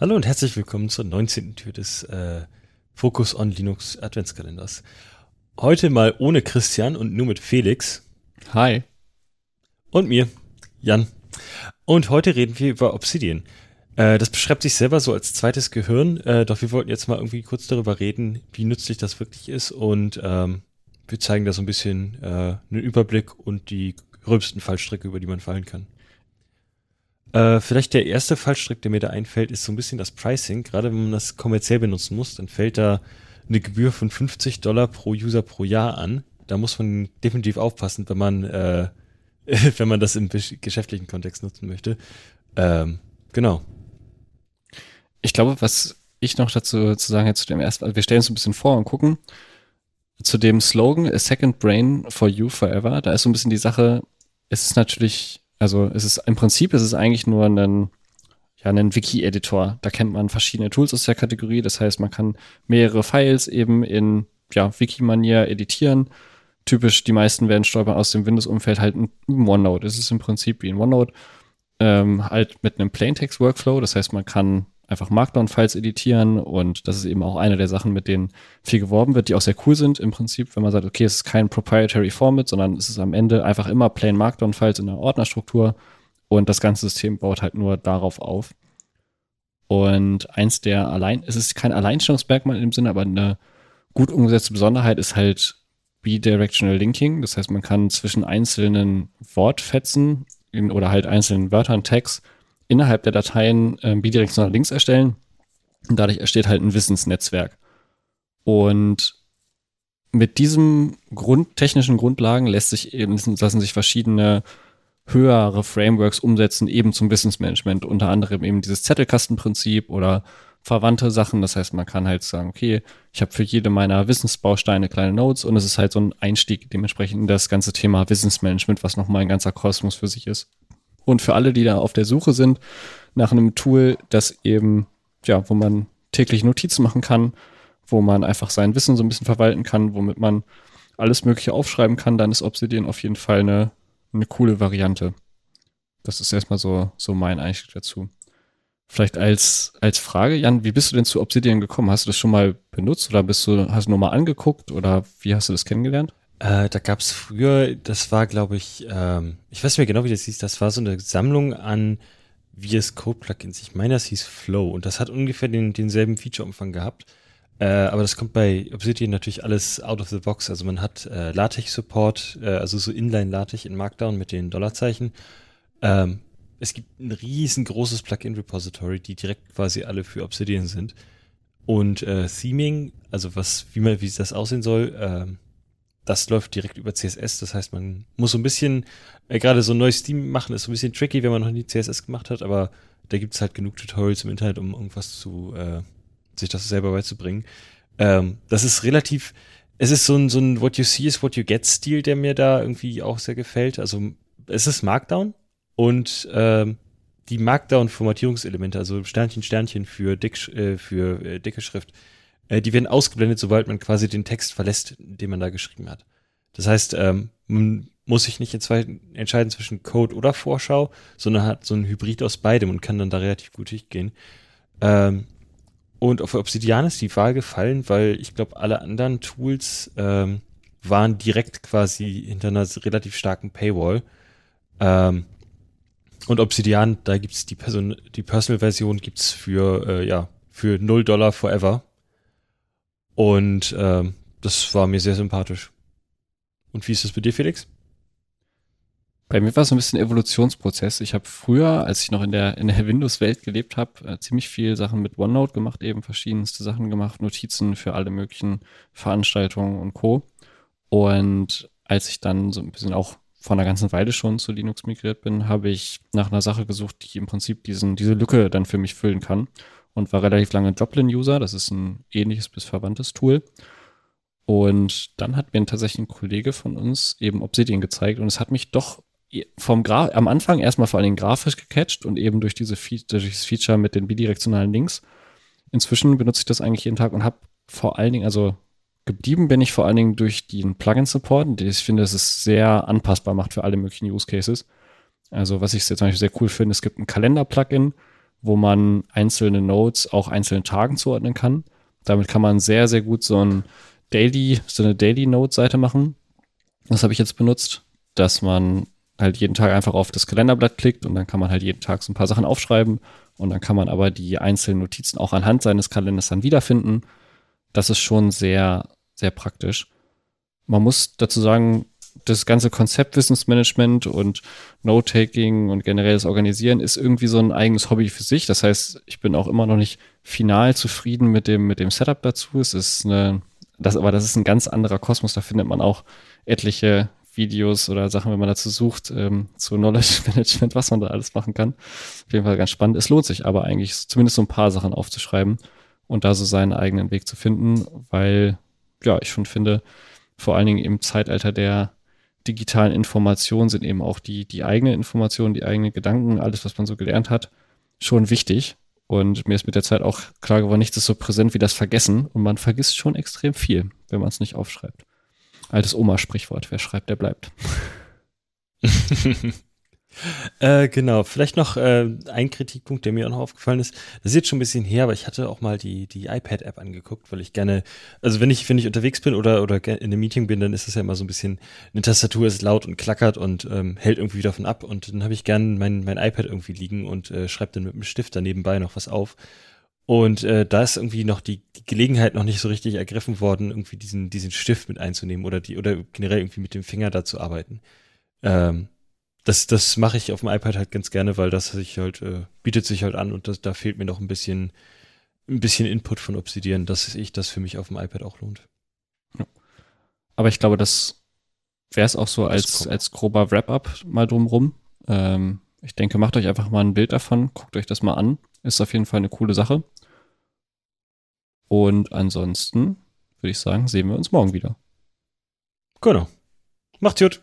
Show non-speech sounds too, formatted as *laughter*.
Hallo und herzlich willkommen zur 19. Tür des äh, Focus on Linux Adventskalenders. Heute mal ohne Christian und nur mit Felix. Hi. Und mir, Jan. Und heute reden wir über Obsidian. Äh, das beschreibt sich selber so als zweites Gehirn, äh, doch wir wollten jetzt mal irgendwie kurz darüber reden, wie nützlich das wirklich ist und ähm, wir zeigen da so ein bisschen äh, einen Überblick und die gröbsten Fallstricke, über die man fallen kann. Äh, vielleicht der erste Fallstrick, der mir da einfällt, ist so ein bisschen das Pricing. Gerade wenn man das kommerziell benutzen muss, dann fällt da eine Gebühr von 50 Dollar pro User pro Jahr an. Da muss man definitiv aufpassen, wenn man, äh, *laughs* wenn man das im geschäftlichen Kontext nutzen möchte. Ähm, genau. Ich glaube, was ich noch dazu zu sagen hätte zu dem ersten, also wir stellen uns ein bisschen vor und gucken. Zu dem Slogan A Second Brain for You Forever, da ist so ein bisschen die Sache, es ist natürlich also es ist im Prinzip ist es eigentlich nur ein, ja, ein Wiki-Editor. Da kennt man verschiedene Tools aus der Kategorie. Das heißt, man kann mehrere Files eben in ja, Wiki-Manier editieren. Typisch, die meisten werden stolpern aus dem Windows-Umfeld halt in OneNote. Es ist im Prinzip wie in OneNote, ähm, halt mit einem Plaintext-Workflow. Das heißt, man kann einfach Markdown-Files editieren und das ist eben auch eine der Sachen, mit denen viel geworben wird, die auch sehr cool sind im Prinzip, wenn man sagt, okay, es ist kein Proprietary Format, sondern es ist am Ende einfach immer plain Markdown-Files in der Ordnerstruktur und das ganze System baut halt nur darauf auf. Und eins der allein, es ist kein Alleinstellungsmerkmal in dem Sinne, aber eine gut umgesetzte Besonderheit ist halt Bidirectional Linking. Das heißt, man kann zwischen einzelnen Wortfetzen in, oder halt einzelnen Wörtern, Tags innerhalb der Dateien äh, bidirektionale Links erstellen. Und dadurch entsteht halt ein Wissensnetzwerk. Und mit diesem Grund, technischen Grundlagen lässt sich eben, lassen sich verschiedene höhere Frameworks umsetzen, eben zum Wissensmanagement, unter anderem eben dieses Zettelkastenprinzip oder verwandte Sachen. Das heißt, man kann halt sagen, okay, ich habe für jede meiner Wissensbausteine kleine Notes und es ist halt so ein Einstieg dementsprechend in das ganze Thema Wissensmanagement, was nochmal ein ganzer Kosmos für sich ist. Und für alle, die da auf der Suche sind nach einem Tool, das eben, ja, wo man täglich Notizen machen kann, wo man einfach sein Wissen so ein bisschen verwalten kann, womit man alles Mögliche aufschreiben kann, dann ist Obsidian auf jeden Fall eine, eine coole Variante. Das ist erstmal so, so mein Einstieg dazu. Vielleicht als, als Frage, Jan, wie bist du denn zu Obsidian gekommen? Hast du das schon mal benutzt oder bist du, hast du nur mal angeguckt oder wie hast du das kennengelernt? Äh, da gab's früher, das war, glaube ich, ähm, ich weiß nicht mehr genau, wie das hieß, das war so eine Sammlung an VS Code Plugins. Ich meine, das hieß Flow und das hat ungefähr den, denselben Featureumfang gehabt. Äh, aber das kommt bei Obsidian natürlich alles out of the box. Also man hat äh, LaTeX-Support, äh, also so Inline-LaTeX in Markdown mit den Dollarzeichen. Ähm, es gibt ein riesengroßes Plugin-Repository, die direkt quasi alle für Obsidian sind. Und äh, Theming, also was, wie man, wie das aussehen soll, ähm, das läuft direkt über CSS. Das heißt, man muss so ein bisschen, äh, gerade so ein neues Theme machen, ist so ein bisschen tricky, wenn man noch nie CSS gemacht hat, aber da gibt es halt genug Tutorials im Internet, um irgendwas zu, äh, sich das selber beizubringen. Ähm, das ist relativ, es ist so ein, so ein What you see is what you get Stil, der mir da irgendwie auch sehr gefällt. Also es ist Markdown und ähm, die Markdown-Formatierungselemente, also Sternchen, Sternchen für, dick, äh, für äh, dicke Schrift, äh, die werden ausgeblendet, sobald man quasi den Text verlässt, den man da geschrieben hat. Das heißt, ähm, man muss sich nicht entscheiden zwischen Code oder Vorschau, sondern hat so ein Hybrid aus beidem und kann dann da relativ gut durchgehen. Ähm, und auf Obsidian ist die Wahl gefallen, weil ich glaube, alle anderen Tools ähm, waren direkt quasi hinter einer relativ starken Paywall. Ähm, und Obsidian, da gibt's die, Person die Personal-Version gibt's für, äh, ja, für 0 Dollar forever. Und ähm, das war mir sehr sympathisch. Und wie ist das bei dir, Felix? Bei mir war es ein bisschen Evolutionsprozess. Ich habe früher, als ich noch in der, in der Windows-Welt gelebt habe, äh, ziemlich viel Sachen mit OneNote gemacht, eben verschiedenste Sachen gemacht, Notizen für alle möglichen Veranstaltungen und Co. Und als ich dann so ein bisschen auch vor einer ganzen Weile schon zu Linux migriert bin, habe ich nach einer Sache gesucht, die im Prinzip diesen, diese Lücke dann für mich füllen kann und war relativ lange Joplin-User. Das ist ein ähnliches bis verwandtes Tool. Und dann hat mir tatsächlich ein Kollege von uns eben Obsidian gezeigt und es hat mich doch vom Gra am Anfang erstmal vor allen Dingen grafisch gecatcht und eben durch, diese Fe durch dieses Feature mit den bidirektionalen Links. Inzwischen benutze ich das eigentlich jeden Tag und habe vor allen Dingen, also geblieben bin ich vor allen Dingen durch den Plugin-Support, den ich finde, dass es sehr anpassbar macht für alle möglichen Use Cases. Also was ich jetzt zum Beispiel sehr cool finde, es gibt ein Kalender-Plugin, wo man einzelne Notes auch einzelnen Tagen zuordnen kann. Damit kann man sehr, sehr gut so ein Daily, so eine Daily Note Seite machen. Das habe ich jetzt benutzt, dass man halt jeden Tag einfach auf das Kalenderblatt klickt und dann kann man halt jeden Tag so ein paar Sachen aufschreiben und dann kann man aber die einzelnen Notizen auch anhand seines Kalenders dann wiederfinden. Das ist schon sehr, sehr praktisch. Man muss dazu sagen, das ganze Konzept Wissensmanagement und Note-Taking und generelles Organisieren ist irgendwie so ein eigenes Hobby für sich. Das heißt, ich bin auch immer noch nicht final zufrieden mit dem, mit dem Setup dazu. Es ist eine, das, aber das ist ein ganz anderer Kosmos. Da findet man auch etliche Videos oder Sachen, wenn man dazu sucht, ähm, zu Knowledge *laughs* Management, was man da alles machen kann. Auf jeden Fall ganz spannend. Es lohnt sich aber eigentlich, zumindest so ein paar Sachen aufzuschreiben und da so seinen eigenen Weg zu finden, weil, ja, ich schon finde, vor allen Dingen im Zeitalter der digitalen Informationen sind eben auch die, die eigene Information, die eigenen Gedanken, alles, was man so gelernt hat, schon wichtig. Und mir ist mit der Zeit auch klar geworden, nichts ist so präsent wie das Vergessen. Und man vergisst schon extrem viel, wenn man es nicht aufschreibt. Altes Oma-Sprichwort, wer schreibt, der bleibt. *laughs* Äh, genau, vielleicht noch äh, ein Kritikpunkt, der mir auch noch aufgefallen ist. Das ist jetzt schon ein bisschen her, aber ich hatte auch mal die, die iPad-App angeguckt, weil ich gerne, also wenn ich, wenn ich unterwegs bin oder, oder in einem Meeting bin, dann ist es ja immer so ein bisschen, eine Tastatur ist laut und klackert und ähm, hält irgendwie davon ab und dann habe ich gern mein, mein iPad irgendwie liegen und äh, schreibe dann mit dem Stift da nebenbei noch was auf. Und äh, da ist irgendwie noch die, die Gelegenheit noch nicht so richtig ergriffen worden, irgendwie diesen, diesen Stift mit einzunehmen oder die, oder generell irgendwie mit dem Finger da zu arbeiten. Ähm, das, das mache ich auf dem iPad halt ganz gerne, weil das sich halt, äh, bietet sich halt an und das, da fehlt mir noch ein bisschen, ein bisschen Input von Obsidian, dass sich das für mich auf dem iPad auch lohnt. Ja. Aber ich glaube, das wäre es auch so als, als grober Wrap-up mal drumrum. Ähm, ich denke, macht euch einfach mal ein Bild davon, guckt euch das mal an. Ist auf jeden Fall eine coole Sache. Und ansonsten würde ich sagen, sehen wir uns morgen wieder. Genau. Macht's gut.